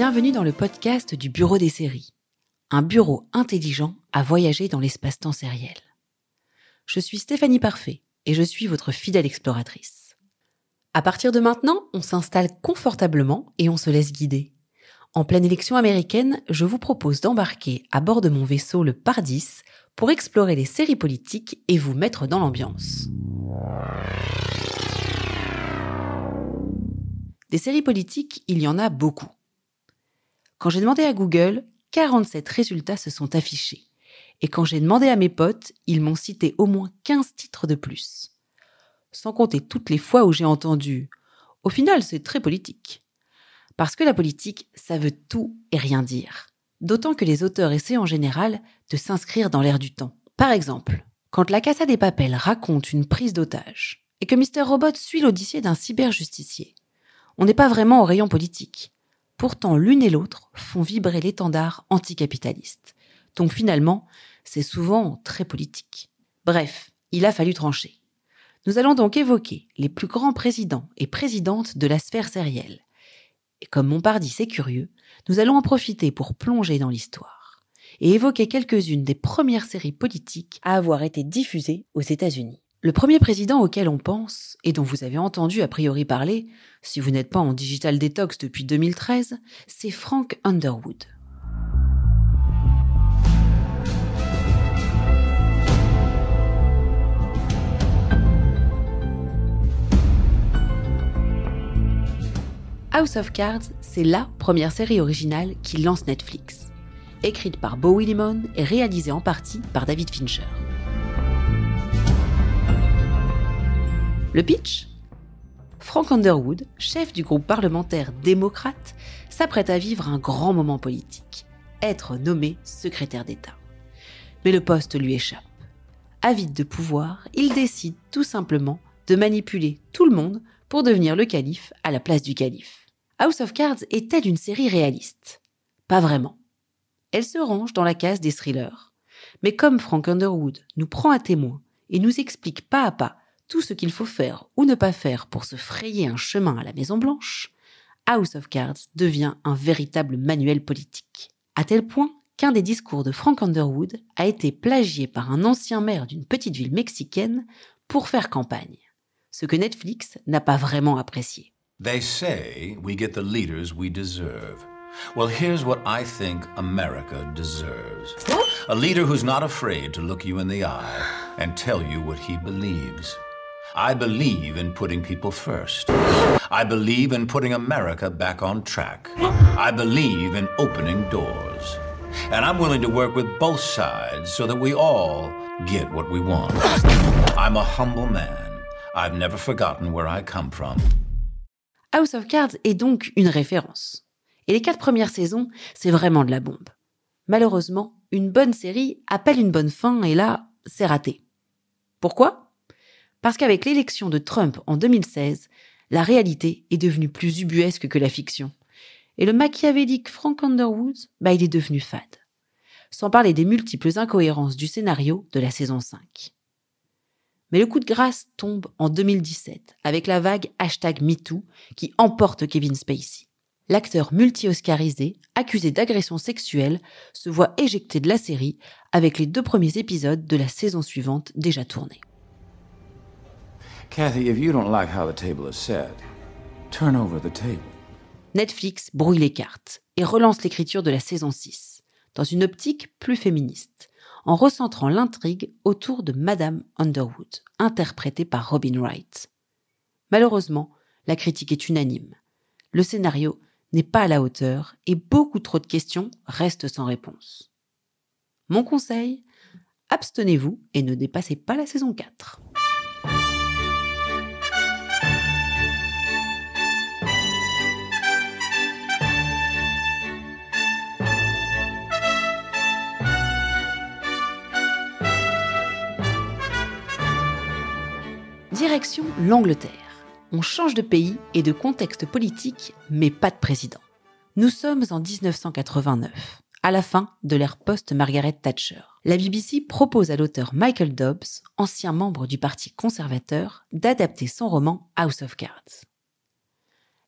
Bienvenue dans le podcast du Bureau des séries, un bureau intelligent à voyager dans l'espace-temps sériel. Je suis Stéphanie Parfait et je suis votre fidèle exploratrice. À partir de maintenant, on s'installe confortablement et on se laisse guider. En pleine élection américaine, je vous propose d'embarquer à bord de mon vaisseau le Pardis pour explorer les séries politiques et vous mettre dans l'ambiance. Des séries politiques, il y en a beaucoup. Quand j'ai demandé à Google, 47 résultats se sont affichés. Et quand j'ai demandé à mes potes, ils m'ont cité au moins 15 titres de plus. Sans compter toutes les fois où j'ai entendu Au final, c'est très politique. Parce que la politique, ça veut tout et rien dire. D'autant que les auteurs essaient en général de s'inscrire dans l'air du temps. Par exemple, quand la Casa des Papels raconte une prise d'otage et que Mr. Robot suit l'odyssée d'un cyberjusticier, on n'est pas vraiment au rayon politique. Pourtant, l'une et l'autre font vibrer l'étendard anticapitaliste. Donc finalement, c'est souvent très politique. Bref, il a fallu trancher. Nous allons donc évoquer les plus grands présidents et présidentes de la sphère sérielle. Et comme Montpardy c'est curieux, nous allons en profiter pour plonger dans l'histoire et évoquer quelques-unes des premières séries politiques à avoir été diffusées aux États-Unis. Le premier président auquel on pense, et dont vous avez entendu a priori parler, si vous n'êtes pas en digital detox depuis 2013, c'est Frank Underwood. House of Cards, c'est la première série originale qui lance Netflix. Écrite par Bowie Limon et réalisée en partie par David Fincher. Le pitch? Frank Underwood, chef du groupe parlementaire démocrate, s'apprête à vivre un grand moment politique, être nommé secrétaire d'État. Mais le poste lui échappe. Avide de pouvoir, il décide tout simplement de manipuler tout le monde pour devenir le calife à la place du calife. House of Cards est-elle une série réaliste Pas vraiment. Elle se range dans la case des thrillers. Mais comme Frank Underwood nous prend à témoin et nous explique pas à pas tout ce qu'il faut faire ou ne pas faire pour se frayer un chemin à la Maison Blanche, House of Cards devient un véritable manuel politique. À tel point qu'un des discours de Frank Underwood a été plagié par un ancien maire d'une petite ville mexicaine pour faire campagne, ce que Netflix n'a pas vraiment apprécié. They say we get the leaders we deserve. Well, here's what I think America deserves. A leader who's not afraid to look you in the eye and tell you what he believes. I believe in putting people first. I believe in putting America back on track. I believe in opening doors. And I'm willing to work with both sides so that we all get what we want. I'm a humble man. I've never forgotten where I come from. House of Cards est donc une référence. Et les quatre premières saisons, c'est vraiment de la bombe. Malheureusement, une bonne série appelle une bonne fin et là, c'est raté. Pourquoi parce qu'avec l'élection de Trump en 2016, la réalité est devenue plus ubuesque que la fiction. Et le machiavélique Frank Underwood, bah, il est devenu fade. Sans parler des multiples incohérences du scénario de la saison 5. Mais le coup de grâce tombe en 2017 avec la vague hashtag MeToo qui emporte Kevin Spacey. L'acteur multi-oscarisé, accusé d'agression sexuelle, se voit éjecté de la série avec les deux premiers épisodes de la saison suivante déjà tournés. Kathy, if you don't like how the table is set, turn over the table. Netflix brouille les cartes et relance l'écriture de la saison 6, dans une optique plus féministe, en recentrant l'intrigue autour de Madame Underwood, interprétée par Robin Wright. Malheureusement, la critique est unanime. Le scénario n'est pas à la hauteur et beaucoup trop de questions restent sans réponse. Mon conseil, abstenez-vous et ne dépassez pas la saison 4. Direction l'Angleterre. On change de pays et de contexte politique, mais pas de président. Nous sommes en 1989, à la fin de l'ère post-Margaret Thatcher. La BBC propose à l'auteur Michael Dobbs, ancien membre du Parti conservateur, d'adapter son roman House of Cards.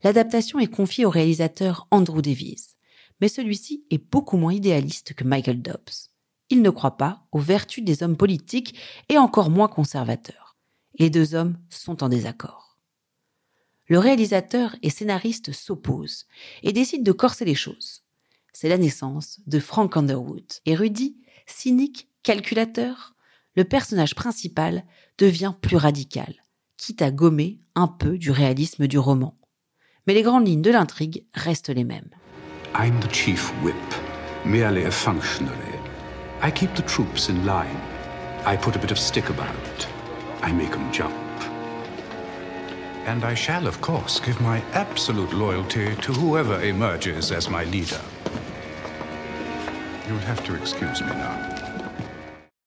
L'adaptation est confiée au réalisateur Andrew Davies, mais celui-ci est beaucoup moins idéaliste que Michael Dobbs. Il ne croit pas aux vertus des hommes politiques et encore moins conservateurs. Les deux hommes sont en désaccord. Le réalisateur et scénariste s'opposent et décident de corser les choses. C'est la naissance de Frank Underwood. Érudit, cynique, calculateur, le personnage principal devient plus radical, quitte à gommer un peu du réalisme du roman. Mais les grandes lignes de l'intrigue restent les mêmes. The. I keep the troops in line. I put a bit of stick about. I make them jump. And I shall, of course, give my absolute loyalty to whoever emerges as my leader. You'll have to excuse me now.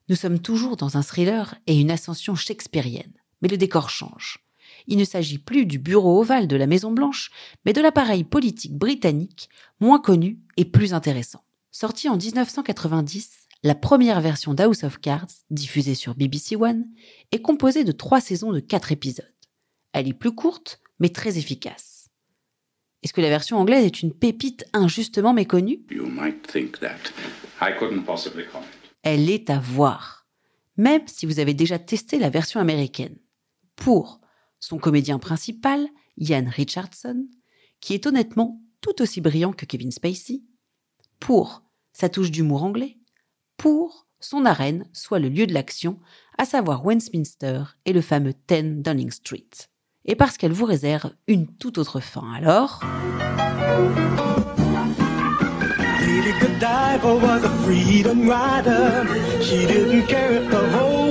Nous sommes toujours dans un thriller et une ascension shakespearienne, mais le décor change. Il ne s'agit plus du bureau ovale de la Maison Blanche, mais de l'appareil politique britannique, moins connu et plus intéressant. Sorti en 1990, la première version d'House of Cards, diffusée sur BBC One, est composée de trois saisons de quatre épisodes. Elle est plus courte, mais très efficace. Est-ce que la version anglaise est une pépite injustement méconnue? You might think that. I couldn't possibly comment. Elle est à voir, même si vous avez déjà testé la version américaine. Pour son comédien principal, Ian Richardson, qui est honnêtement tout aussi brillant que Kevin Spacey, pour sa touche d'humour anglais, pour son arène soit le lieu de l'action, à savoir Westminster et le fameux 10 Downing Street. Et parce qu'elle vous réserve une toute autre fin. Alors,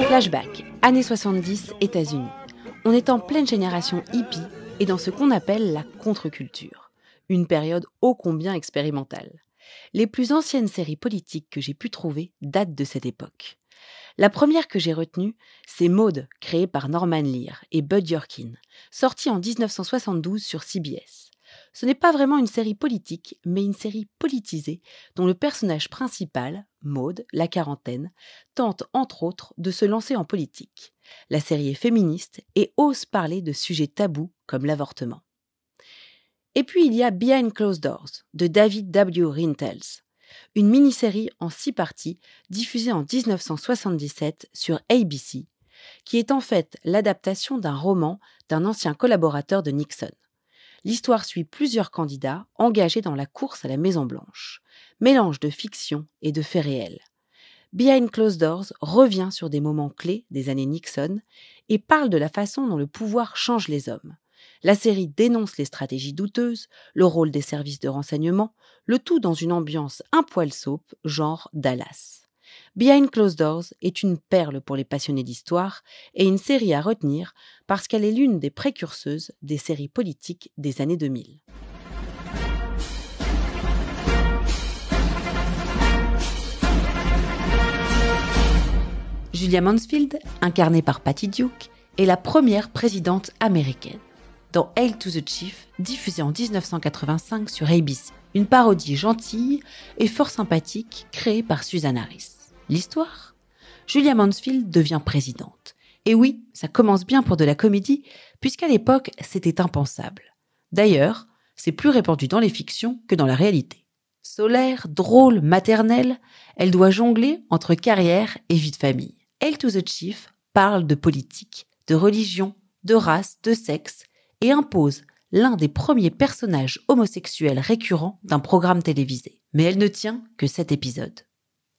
flashback, années 70, États-Unis. On est en pleine génération hippie et dans ce qu'on appelle la contre-culture, une période ô combien expérimentale. Les plus anciennes séries politiques que j'ai pu trouver datent de cette époque. La première que j'ai retenue, c'est Maude, créée par Norman Lear et Bud Yorkin, sortie en 1972 sur CBS. Ce n'est pas vraiment une série politique, mais une série politisée, dont le personnage principal, Maude, la quarantaine, tente entre autres de se lancer en politique. La série est féministe et ose parler de sujets tabous comme l'avortement. Et puis il y a Behind Closed Doors de David W. Rintels, une mini-série en six parties diffusée en 1977 sur ABC, qui est en fait l'adaptation d'un roman d'un ancien collaborateur de Nixon. L'histoire suit plusieurs candidats engagés dans la course à la Maison-Blanche, mélange de fiction et de faits réels. Behind Closed Doors revient sur des moments clés des années Nixon et parle de la façon dont le pouvoir change les hommes. La série dénonce les stratégies douteuses, le rôle des services de renseignement, le tout dans une ambiance un poil soap, genre Dallas. Behind Closed Doors est une perle pour les passionnés d'histoire et une série à retenir parce qu'elle est l'une des précurseuses des séries politiques des années 2000. Julia Mansfield, incarnée par Patty Duke, est la première présidente américaine. Dans Hail to the Chief, diffusée en 1985 sur ABC, une parodie gentille et fort sympathique créée par Susan Harris. L'histoire? Julia Mansfield devient présidente. Et oui, ça commence bien pour de la comédie, puisqu'à l'époque, c'était impensable. D'ailleurs, c'est plus répandu dans les fictions que dans la réalité. Solaire, drôle, maternelle, elle doit jongler entre carrière et vie de famille. Hail to the Chief parle de politique, de religion, de race, de sexe, et impose l'un des premiers personnages homosexuels récurrents d'un programme télévisé. Mais elle ne tient que cet épisode.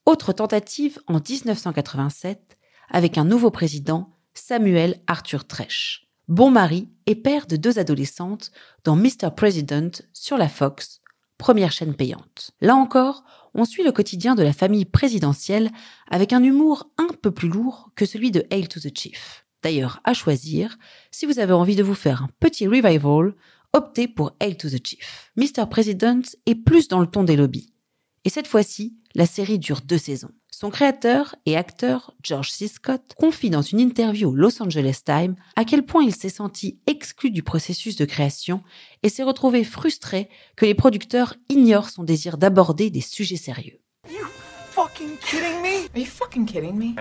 Autre tentative en 1987 avec un nouveau président, Samuel Arthur Tresh. Bon mari et père de deux adolescentes dans Mr. President sur la Fox, première chaîne payante. Là encore, on suit le quotidien de la famille présidentielle avec un humour un peu plus lourd que celui de Hail to the Chief. D'ailleurs, à choisir, si vous avez envie de vous faire un petit revival, optez pour Hail to the Chief. Mr. President est plus dans le ton des lobbies. Et cette fois-ci, la série dure deux saisons. Son créateur et acteur, George C. Scott, confie dans une interview au Los Angeles Times à quel point il s'est senti exclu du processus de création et s'est retrouvé frustré que les producteurs ignorent son désir d'aborder des sujets sérieux. You fucking kidding me? Are you fucking kidding me?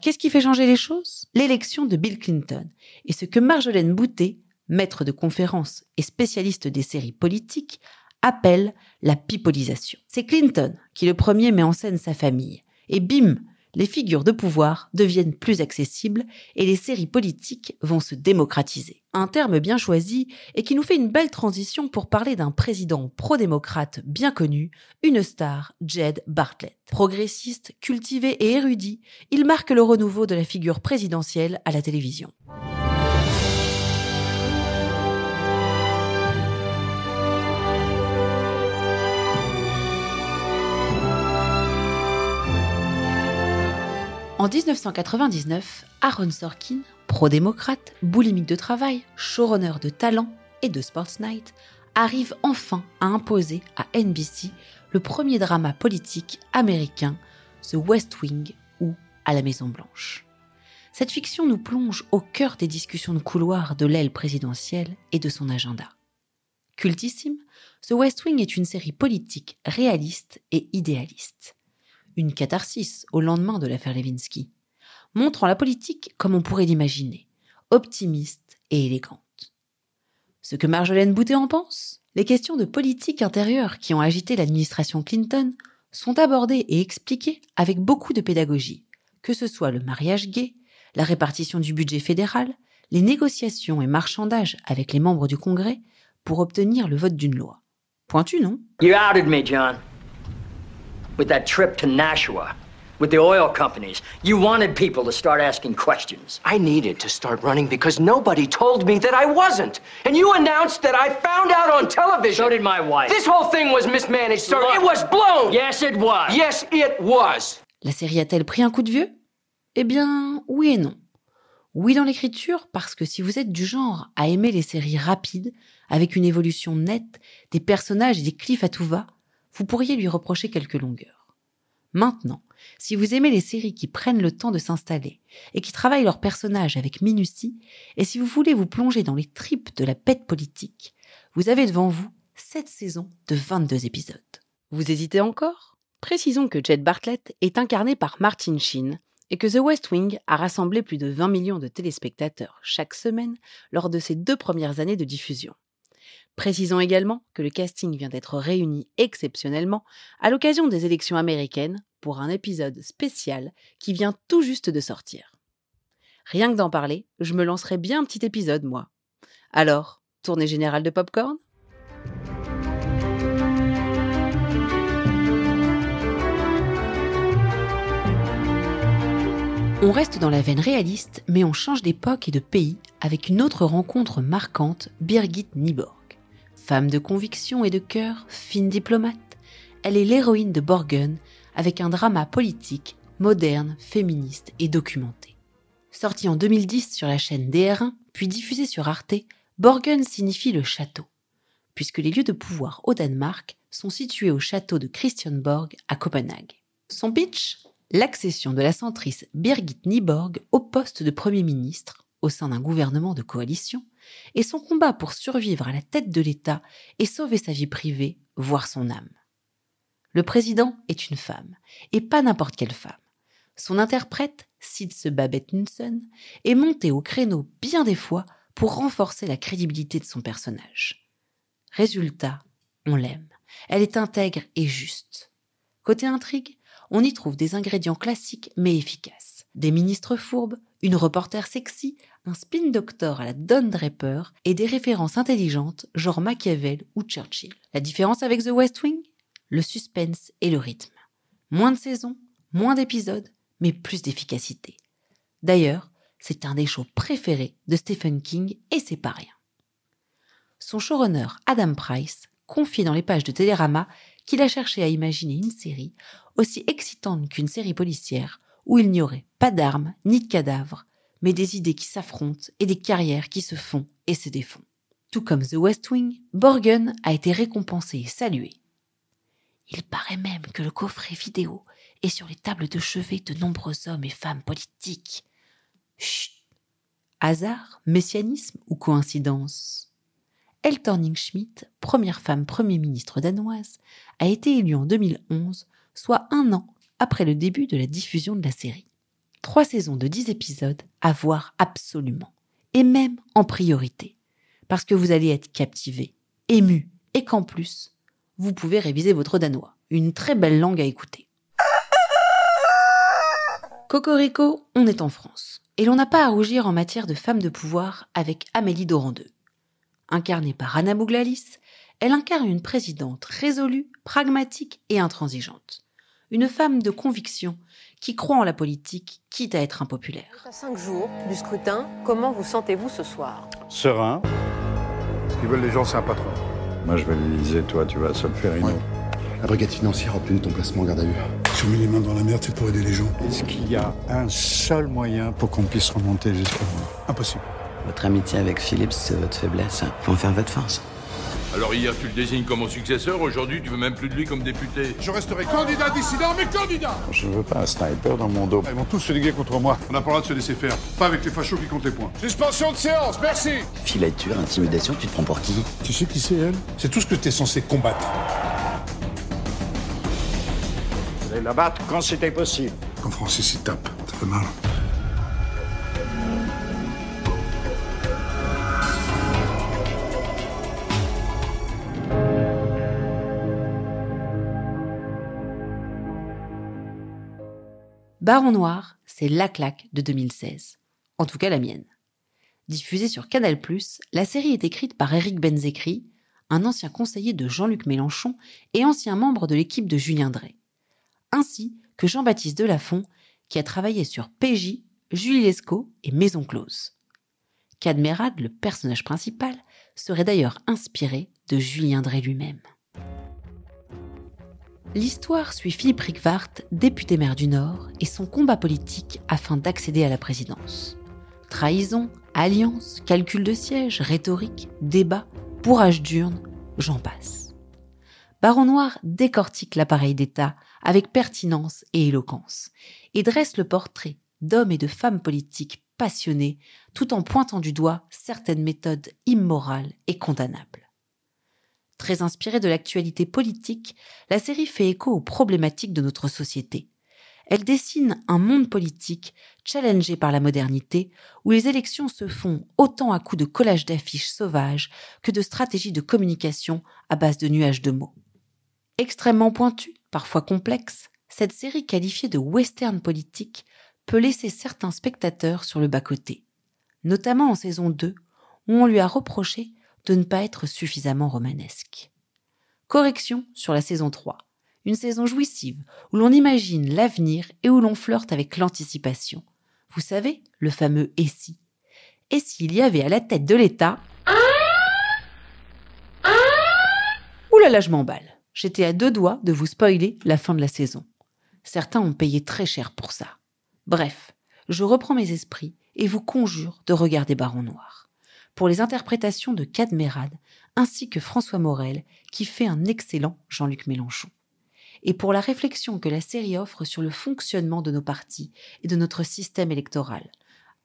Qu'est-ce qui fait changer les choses? L'élection de Bill Clinton et ce que Marjolaine Boutet, maître de conférences et spécialiste des séries politiques, appelle la pipolisation. C'est Clinton qui le premier met en scène sa famille. Et bim, les figures de pouvoir deviennent plus accessibles et les séries politiques vont se démocratiser. Un terme bien choisi et qui nous fait une belle transition pour parler d'un président pro-démocrate bien connu, une star, Jed Bartlett. Progressiste, cultivé et érudit, il marque le renouveau de la figure présidentielle à la télévision. En 1999, Aaron Sorkin, pro-démocrate, boulimique de travail, showrunner de talent et de Sports Night, arrive enfin à imposer à NBC le premier drama politique américain, The West Wing ou À la Maison Blanche. Cette fiction nous plonge au cœur des discussions de couloir de l'aile présidentielle et de son agenda. Cultissime, The West Wing est une série politique réaliste et idéaliste une catharsis au lendemain de l'affaire Levinsky, montrant la politique comme on pourrait l'imaginer, optimiste et élégante. Ce que Marjolaine Boutet en pense Les questions de politique intérieure qui ont agité l'administration Clinton sont abordées et expliquées avec beaucoup de pédagogie, que ce soit le mariage gay, la répartition du budget fédéral, les négociations et marchandages avec les membres du Congrès pour obtenir le vote d'une loi. Pointu, non? With that trip to Nashua, with the oil companies, you wanted people to start asking questions. I needed to start running because nobody told me that I wasn't. And you announced that I found out on television. So did my wife. This whole thing was mismanaged, sir. Look. It was blown. Yes, it was. Yes, it was. La série a-t-elle pris un coup de vieux? Eh bien, oui et non. Oui dans l'écriture, parce que si vous êtes du genre à aimer les séries rapides, avec une évolution nette, des personnages et des cliffs à tout va, vous pourriez lui reprocher quelques longueurs. Maintenant, si vous aimez les séries qui prennent le temps de s'installer et qui travaillent leurs personnages avec minutie, et si vous voulez vous plonger dans les tripes de la bête politique, vous avez devant vous sept saisons de 22 épisodes. Vous hésitez encore? Précisons que Jed Bartlett est incarné par Martin Sheen et que The West Wing a rassemblé plus de 20 millions de téléspectateurs chaque semaine lors de ses deux premières années de diffusion. Précisons également que le casting vient d'être réuni exceptionnellement à l'occasion des élections américaines pour un épisode spécial qui vient tout juste de sortir. Rien que d'en parler, je me lancerai bien un petit épisode, moi. Alors, tournée générale de popcorn? On reste dans la veine réaliste, mais on change d'époque et de pays avec une autre rencontre marquante, Birgit Nyborg. Femme de conviction et de cœur, fine diplomate, elle est l'héroïne de Borgen avec un drama politique, moderne, féministe et documenté. Sorti en 2010 sur la chaîne DR1, puis diffusé sur Arte, Borgen signifie le château, puisque les lieux de pouvoir au Danemark sont situés au château de Christianborg à Copenhague. Son pitch? L'accession de la centriste Birgit Nyborg au poste de Premier ministre au sein d'un gouvernement de coalition et son combat pour survivre à la tête de l'État et sauver sa vie privée, voire son âme. Le président est une femme, et pas n'importe quelle femme. Son interprète, Sidse Babette Knudsen, est monté au créneau bien des fois pour renforcer la crédibilité de son personnage. Résultat, on l'aime. Elle est intègre et juste. Côté intrigue, on y trouve des ingrédients classiques mais efficaces. Des ministres fourbes, une reporter sexy, un spin doctor à la Don Draper et des références intelligentes genre Machiavel ou Churchill. La différence avec The West Wing? Le suspense et le rythme. Moins de saisons, moins d'épisodes, mais plus d'efficacité. D'ailleurs, c'est un des shows préférés de Stephen King et c'est pas rien. Son showrunner Adam Price confie dans les pages de Télérama qu'il a cherché à imaginer une série aussi excitante qu'une série policière où il n'y aurait pas d'armes ni de cadavres, mais des idées qui s'affrontent et des carrières qui se font et se défont. Tout comme The West Wing, Borgen a été récompensé et salué. Il paraît même que le coffret vidéo est sur les tables de chevet de nombreux hommes et femmes politiques. Chut Hasard, messianisme ou coïncidence? Elle Thorning-Schmidt, première femme Premier ministre danoise, a été élue en 2011, soit un an après le début de la diffusion de la série. Trois saisons de dix épisodes à voir absolument, et même en priorité, parce que vous allez être captivé, ému, et qu'en plus, vous pouvez réviser votre danois. Une très belle langue à écouter. Cocorico, on est en France. Et l'on n'a pas à rougir en matière de femme de pouvoir avec Amélie Dorandeux. Incarnée par Anna Bouglalis, elle incarne une présidente résolue, pragmatique et intransigeante. Une femme de conviction qui croit en la politique, quitte à être impopulaire. À cinq jours du scrutin, comment vous sentez-vous ce soir? Serein. Ce qu'ils veulent les gens, c'est un patron. Moi, je vais l'Élysée, toi, tu vas à Solferino. Ouais. La brigade financière a obtenu ton placement en garde à vue. Si on met les mains dans la merde, c'est pour aider les gens. Est-ce qu'il y a un seul moyen pour qu'on puisse remonter jusqu'à vous Impossible. Votre amitié avec Philippe, c'est votre faiblesse. Faut en faire votre force. Alors hier, tu le désignes comme mon successeur, aujourd'hui, tu veux même plus de lui comme député. Je resterai candidat dissident, mais candidat Je ne veux pas un sniper dans mon dos. Ils vont tous se liguer contre moi. On n'a pas le droit de se laisser faire. Pas avec les fachos qui comptent les points. Suspension de séance, merci Filature, intimidation, tu te prends pour qui? Tu sais qui c'est, elle? C'est tout ce que t'es censé combattre. Vous allez la battre quand c'était possible. Quand Francis y tape, ça fait mal. Baron Noir, c'est la claque de 2016. En tout cas la mienne. Diffusée sur Canal+, la série est écrite par Éric Benzekri, un ancien conseiller de Jean-Luc Mélenchon et ancien membre de l'équipe de Julien Drey, ainsi que Jean-Baptiste Delafont, qui a travaillé sur PJ, Julie Lescaut et Maison Close. Cadmerade, le personnage principal, serait d'ailleurs inspiré de Julien Drey lui-même. L'histoire suit Philippe Rickwart, député maire du Nord, et son combat politique afin d'accéder à la présidence. Trahison, alliance, calcul de siège, rhétorique, débat, bourrage d'urne, j'en passe. Baron Noir décortique l'appareil d'État avec pertinence et éloquence, et dresse le portrait d'hommes et de femmes politiques passionnés, tout en pointant du doigt certaines méthodes immorales et condamnables. Très inspirée de l'actualité politique, la série fait écho aux problématiques de notre société. Elle dessine un monde politique challengé par la modernité, où les élections se font autant à coups de collage d'affiches sauvages que de stratégies de communication à base de nuages de mots. Extrêmement pointue, parfois complexe, cette série qualifiée de western politique peut laisser certains spectateurs sur le bas-côté, notamment en saison 2, où on lui a reproché de ne pas être suffisamment romanesque. Correction sur la saison 3, une saison jouissive où l'on imagine l'avenir et où l'on flirte avec l'anticipation. Vous savez, le fameux et si. Et s'il y avait à la tête de l'État... Oulala, je m'emballe. J'étais à deux doigts de vous spoiler la fin de la saison. Certains ont payé très cher pour ça. Bref, je reprends mes esprits et vous conjure de regarder Baron Noir pour les interprétations de Cadmerade, ainsi que François Morel, qui fait un excellent Jean-Luc Mélenchon. Et pour la réflexion que la série offre sur le fonctionnement de nos partis et de notre système électoral.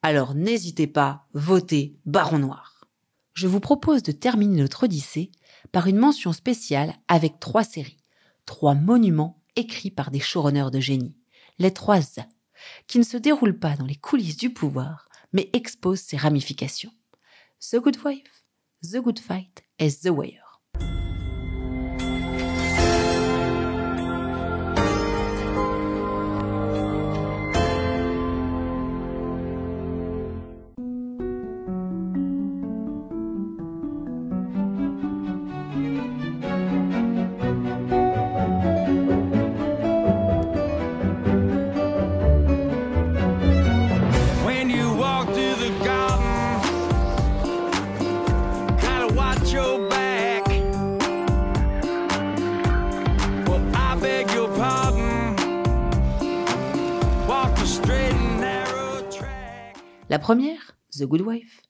Alors n'hésitez pas, votez Baron Noir. Je vous propose de terminer notre odyssée par une mention spéciale avec trois séries, trois monuments écrits par des showrunners de génie, les trois Z, qui ne se déroulent pas dans les coulisses du pouvoir, mais exposent ses ramifications. The Good Wife, The Good Fight et The Wire. The Good Wife,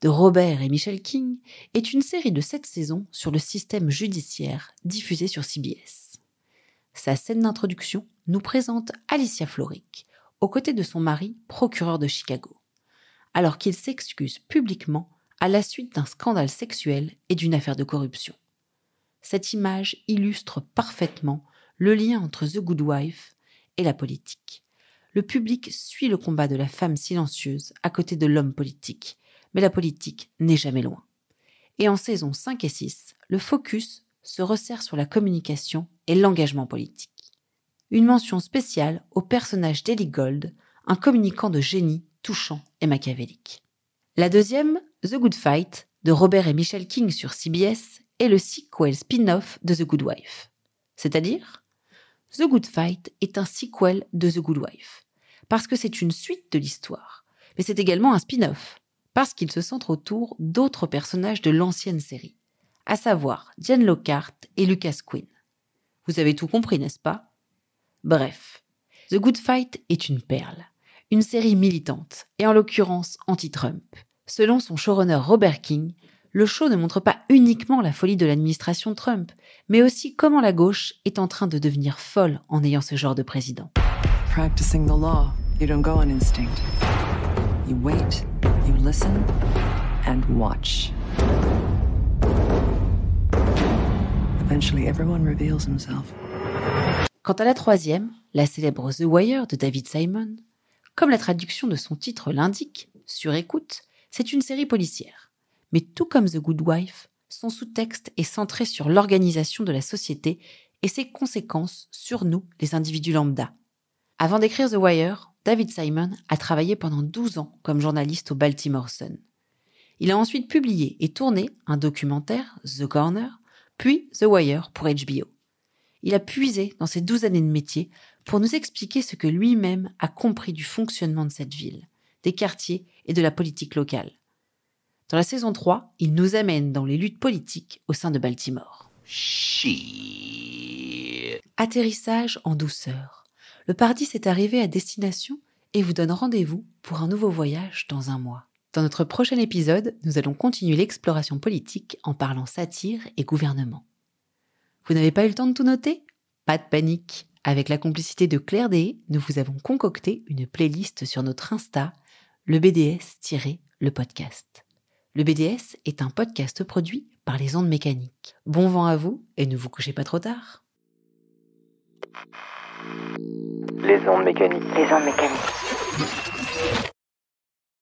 de Robert et Michel King, est une série de sept saisons sur le système judiciaire diffusée sur CBS. Sa scène d'introduction nous présente Alicia Florrick, aux côtés de son mari, procureur de Chicago, alors qu'il s'excuse publiquement à la suite d'un scandale sexuel et d'une affaire de corruption. Cette image illustre parfaitement le lien entre The Good Wife et la politique. Le public suit le combat de la femme silencieuse à côté de l'homme politique, mais la politique n'est jamais loin. Et en saison 5 et 6, le focus se resserre sur la communication et l'engagement politique. Une mention spéciale au personnage d'Ellie Gold, un communicant de génie touchant et machiavélique. La deuxième, The Good Fight, de Robert et Michelle King sur CBS, est le sequel spin-off de The Good Wife. C'est-à-dire, The Good Fight est un sequel de The Good Wife, parce que c'est une suite de l'histoire, mais c'est également un spin-off, parce qu'il se centre autour d'autres personnages de l'ancienne série, à savoir Diane Lockhart et Lucas Quinn. Vous avez tout compris, n'est-ce pas? Bref, The Good Fight est une perle, une série militante, et en l'occurrence anti-Trump. Selon son showrunner Robert King, le show ne montre pas uniquement la folie de l'administration Trump, mais aussi comment la gauche est en train de devenir folle en ayant ce genre de président. Practicing the law, you don't go on instinct. You wait, you listen, and watch. Eventually, everyone reveals himself. Quant à la troisième, la célèbre The Wire de David Simon, comme la traduction de son titre l'indique, sur écoute, c'est une série policière. Mais tout comme The Good Wife, son sous-texte est centré sur l'organisation de la société et ses conséquences sur nous, les individus lambda. Avant d'écrire The Wire, David Simon a travaillé pendant 12 ans comme journaliste au Baltimore Sun. Il a ensuite publié et tourné un documentaire, The Corner, puis The Wire pour HBO. Il a puisé dans ses 12 années de métier pour nous expliquer ce que lui-même a compris du fonctionnement de cette ville, des quartiers et de la politique locale. Dans la saison 3, il nous amène dans les luttes politiques au sein de Baltimore. Atterrissage en douceur. Le Pardis est arrivé à destination et vous donne rendez-vous pour un nouveau voyage dans un mois. Dans notre prochain épisode, nous allons continuer l'exploration politique en parlant satire et gouvernement. Vous n'avez pas eu le temps de tout noter? Pas de panique. Avec la complicité de Claire D, nous vous avons concocté une playlist sur notre Insta, le BDS-le podcast. Le BDS est un podcast produit par les ondes mécaniques. Bon vent à vous et ne vous couchez pas trop tard. Les ondes mécaniques. Les ondes mécaniques.